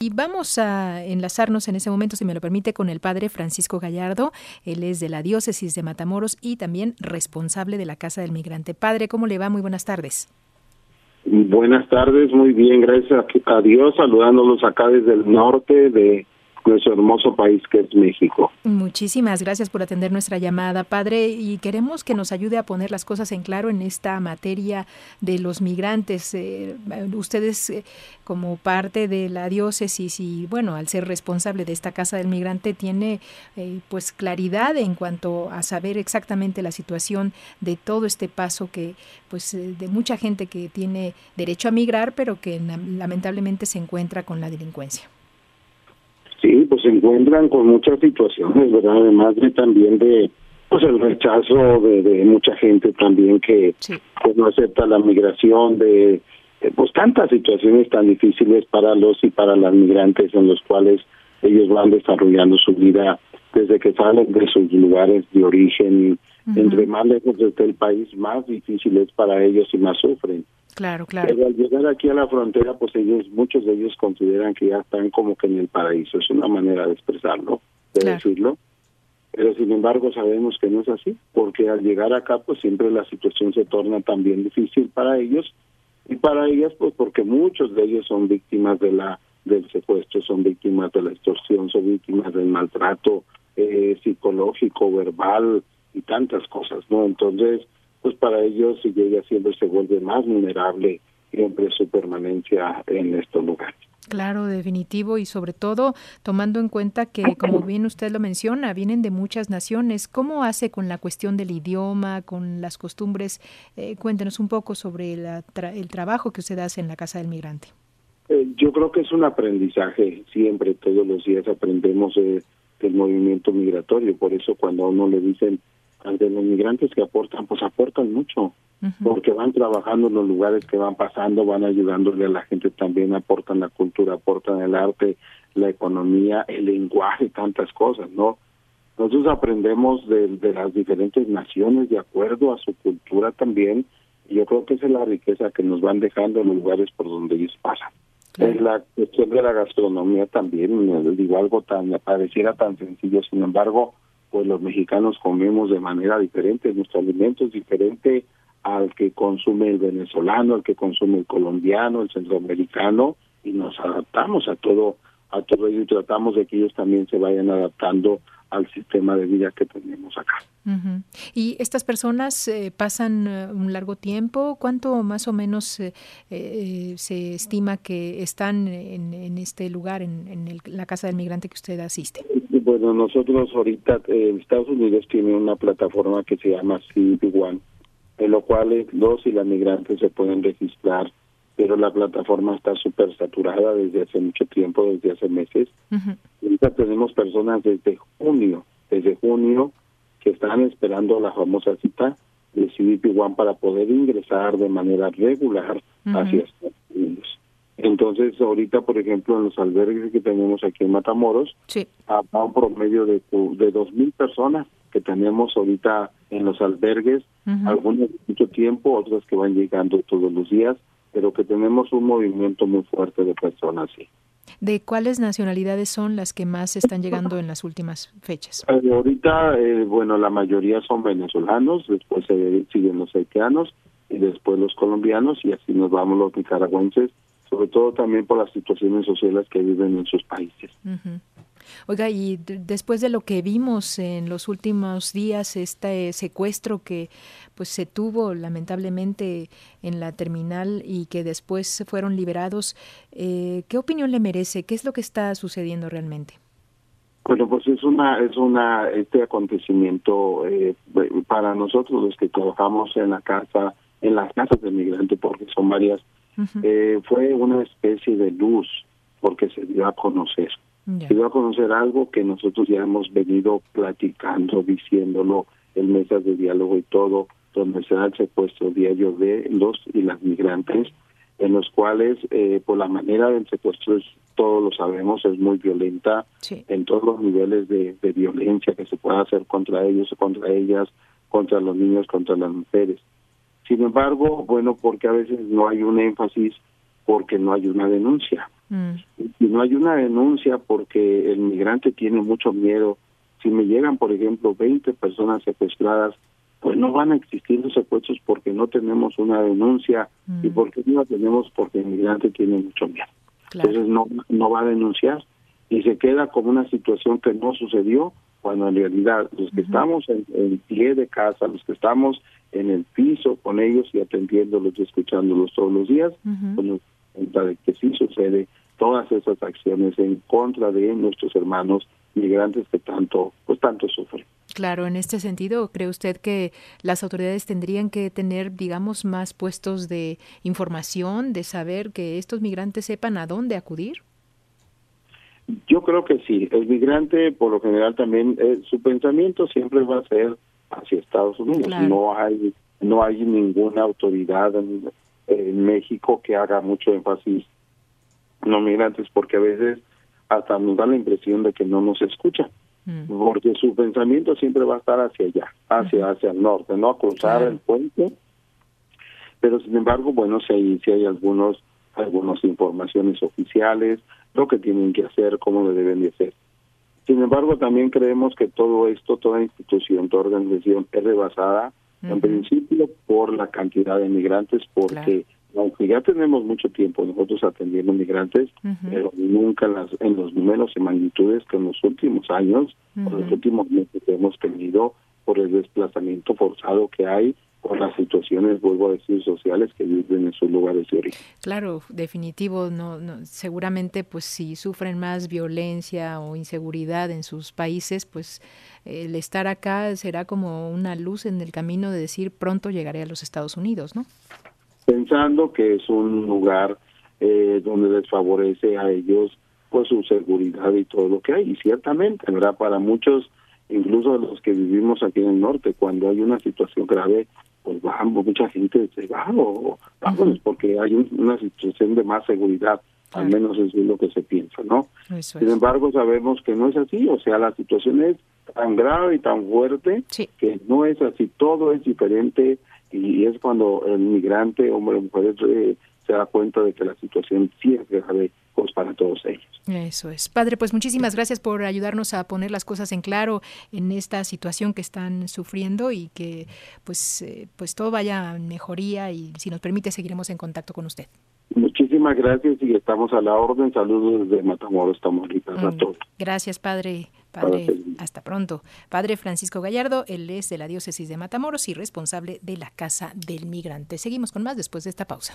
Y vamos a enlazarnos en ese momento, si me lo permite, con el padre Francisco Gallardo. Él es de la diócesis de Matamoros y también responsable de la Casa del Migrante. Padre, ¿cómo le va? Muy buenas tardes. Buenas tardes, muy bien, gracias a Dios, saludándolos acá desde el norte de nuestro hermoso país que es México. Muchísimas gracias por atender nuestra llamada, padre, y queremos que nos ayude a poner las cosas en claro en esta materia de los migrantes. Eh, ustedes, eh, como parte de la diócesis y, bueno, al ser responsable de esta Casa del Migrante, tiene eh, pues claridad en cuanto a saber exactamente la situación de todo este paso que, pues, de mucha gente que tiene derecho a migrar, pero que lamentablemente se encuentra con la delincuencia. Se encuentran con muchas situaciones, ¿verdad? Además de también de pues el rechazo de, de mucha gente también que pues no acepta la migración de pues tantas situaciones tan difíciles para los y para las migrantes en los cuales ellos van desarrollando su vida desde que salen de sus lugares de origen entre más lejos desde el país más difícil es para ellos y más sufren Claro, claro. Pero al llegar aquí a la frontera, pues ellos, muchos de ellos consideran que ya están como que en el paraíso. Es una manera de expresarlo, de decirlo. Pero sin embargo sabemos que no es así, porque al llegar acá, pues siempre la situación se torna también difícil para ellos y para ellas, pues porque muchos de ellos son víctimas de la del secuestro, son víctimas de la extorsión, son víctimas del maltrato eh, psicológico, verbal y tantas cosas, ¿no? Entonces, pues para ellos si llega siendo se vuelve más vulnerable siempre su permanencia en estos lugares. Claro, definitivo y sobre todo tomando en cuenta que, como bien usted lo menciona, vienen de muchas naciones. ¿Cómo hace con la cuestión del idioma, con las costumbres? Eh, cuéntenos un poco sobre el trabajo que usted hace en la Casa del Migrante. Eh, yo creo que es un aprendizaje, siempre, todos los días aprendemos del movimiento migratorio, por eso cuando a uno le dicen de los migrantes que aportan, pues aportan mucho, porque van trabajando en los lugares que van pasando, van ayudándole a la gente también, aportan la cultura, aportan el arte, la economía, el lenguaje, tantas cosas, ¿no? Nosotros aprendemos de, las diferentes naciones de acuerdo a su cultura también, y yo creo que esa es la riqueza que nos van dejando en los lugares por donde ellos pasan. Es la cuestión de la gastronomía también, digo algo tan, pareciera tan sencillo, sin embargo, pues los mexicanos comemos de manera diferente, nuestro alimento es diferente al que consume el venezolano, al que consume el colombiano, el centroamericano, y nos adaptamos a todo, a todo ello y tratamos de que ellos también se vayan adaptando al sistema de vida que tenemos acá. ¿Y estas personas eh, pasan eh, un largo tiempo? ¿Cuánto más o menos eh, se estima que están en, este lugar, en, la casa del migrante que usted asiste? Bueno, nosotros ahorita en Estados Unidos tiene una plataforma que se llama CB One, en lo cual los y las migrantes se pueden registrar, pero la plataforma está súper saturada desde hace mucho tiempo, desde hace meses. Ahorita tenemos personas desde junio, desde junio, que están esperando la famosa cita de CBP One para poder ingresar de manera regular hacia Estados Unidos. Entonces, ahorita, por ejemplo, en los albergues que tenemos aquí en Matamoros, sí. a, un promedio de, de dos mil personas que tenemos ahorita en los albergues, algunos de mucho tiempo, otras que van llegando todos los días, pero que tenemos un movimiento muy fuerte de personas, sí. ¿De cuáles nacionalidades son las que más están llegando en las últimas fechas? Eh, ahorita, eh, bueno, la mayoría son venezolanos, después se siguen los haitianos y después los colombianos y así nos vamos los nicaragüenses sobre todo también por las situaciones sociales que viven en sus países. Oiga, y después de lo que vimos en los últimos días, este secuestro que pues se tuvo lamentablemente en la terminal y que después fueron liberados, eh, ¿qué opinión le merece? ¿Qué es lo que está sucediendo realmente? Bueno, pues es una es una este acontecimiento eh, para nosotros los que trabajamos en la casa, en las casas de migrantes, porque son varias eh, fue una especie de luz porque se dio a conocer. Se dio a conocer algo que nosotros ya hemos venido platicando, diciéndolo en mesas de diálogo y todo, donde se da el secuestro diario de los y las migrantes, en los cuales, eh, por la manera del secuestro, es, todos lo sabemos, es muy violenta en todos los niveles de, de violencia que se puede hacer contra ellos, contra ellas, contra los niños, contra las mujeres. Sin embargo, bueno, porque a veces no hay un énfasis porque no hay una denuncia. Mm. Y no hay una denuncia porque el migrante tiene mucho miedo. Si me llegan, por ejemplo, 20 personas secuestradas, pues no van a existir los secuestros porque no tenemos una denuncia y mm. porque no la tenemos porque el migrante tiene mucho miedo. Entonces no, no va a denunciar y se queda como una situación que no sucedió cuando en realidad los que estamos en, pie de casa, los que estamos en el piso con ellos y atendiéndolos y escuchándolos todos los días, pues nos cuenta de que sí sucede todas esas acciones en contra de nuestros hermanos migrantes que tanto, pues tanto sufren. Claro, en este sentido, ¿cree usted que las autoridades tendrían que tener, digamos, más puestos de información, de saber que estos migrantes sepan a dónde acudir? Yo creo que sí. El migrante, por lo general, también eh, su pensamiento siempre va a ser hacia Estados Unidos. No hay no hay ninguna autoridad en, México que haga mucho énfasis los migrantes, porque a veces hasta nos da la impresión de que no nos escuchan, mm. porque su pensamiento siempre va a estar hacia allá, hacia hacia el norte, no a cruzar el puente. Pero sin embargo, bueno, si hay si hay algunos algunas informaciones oficiales, lo que tienen que hacer, cómo lo deben de hacer. Sin embargo, también creemos que todo esto, toda institución, toda organización es rebasada en principio por la cantidad de migrantes, porque aunque ya tenemos mucho tiempo nosotros atendiendo migrantes, pero nunca en, las, en los números y magnitudes que en los últimos años, o los últimos meses hemos tenido por el desplazamiento forzado que hay por las situaciones, vuelvo a decir, sociales que viven en sus lugares de origen. Claro, definitivo, no, no, seguramente pues si sufren más violencia o inseguridad en sus países, pues el estar acá será como una luz en el camino de decir pronto llegaré a los Estados Unidos, ¿no? Pensando que es un lugar eh, donde les favorece a ellos pues su seguridad y todo lo que hay, y ciertamente, ¿verdad? Para muchos incluso los que vivimos aquí en el norte, cuando hay una situación grave, pues vamos, mucha gente se va o porque hay una situación de más seguridad, al menos eso es lo que se piensa, ¿no? Sin embargo, sabemos que no es así, o sea, la situación es tan grave y tan fuerte que no es así, todo es diferente y es cuando el migrante, hombre o mujer, eh, se da cuenta de que la situación sí es grave pues, para todos ellos. Eso es. Padre, pues muchísimas gracias por ayudarnos a poner las cosas en claro en esta situación que están sufriendo y que pues, eh, pues todo vaya en mejoría y si nos permite seguiremos en contacto con usted. Muchísimas gracias y estamos a la orden. Saludos desde Matamoros, Tamaulipas a mm, todos. Gracias, Padre. Padre, hasta pronto. Padre Francisco Gallardo, él es de la diócesis de Matamoros y responsable de la Casa del Migrante. Seguimos con más después de esta pausa.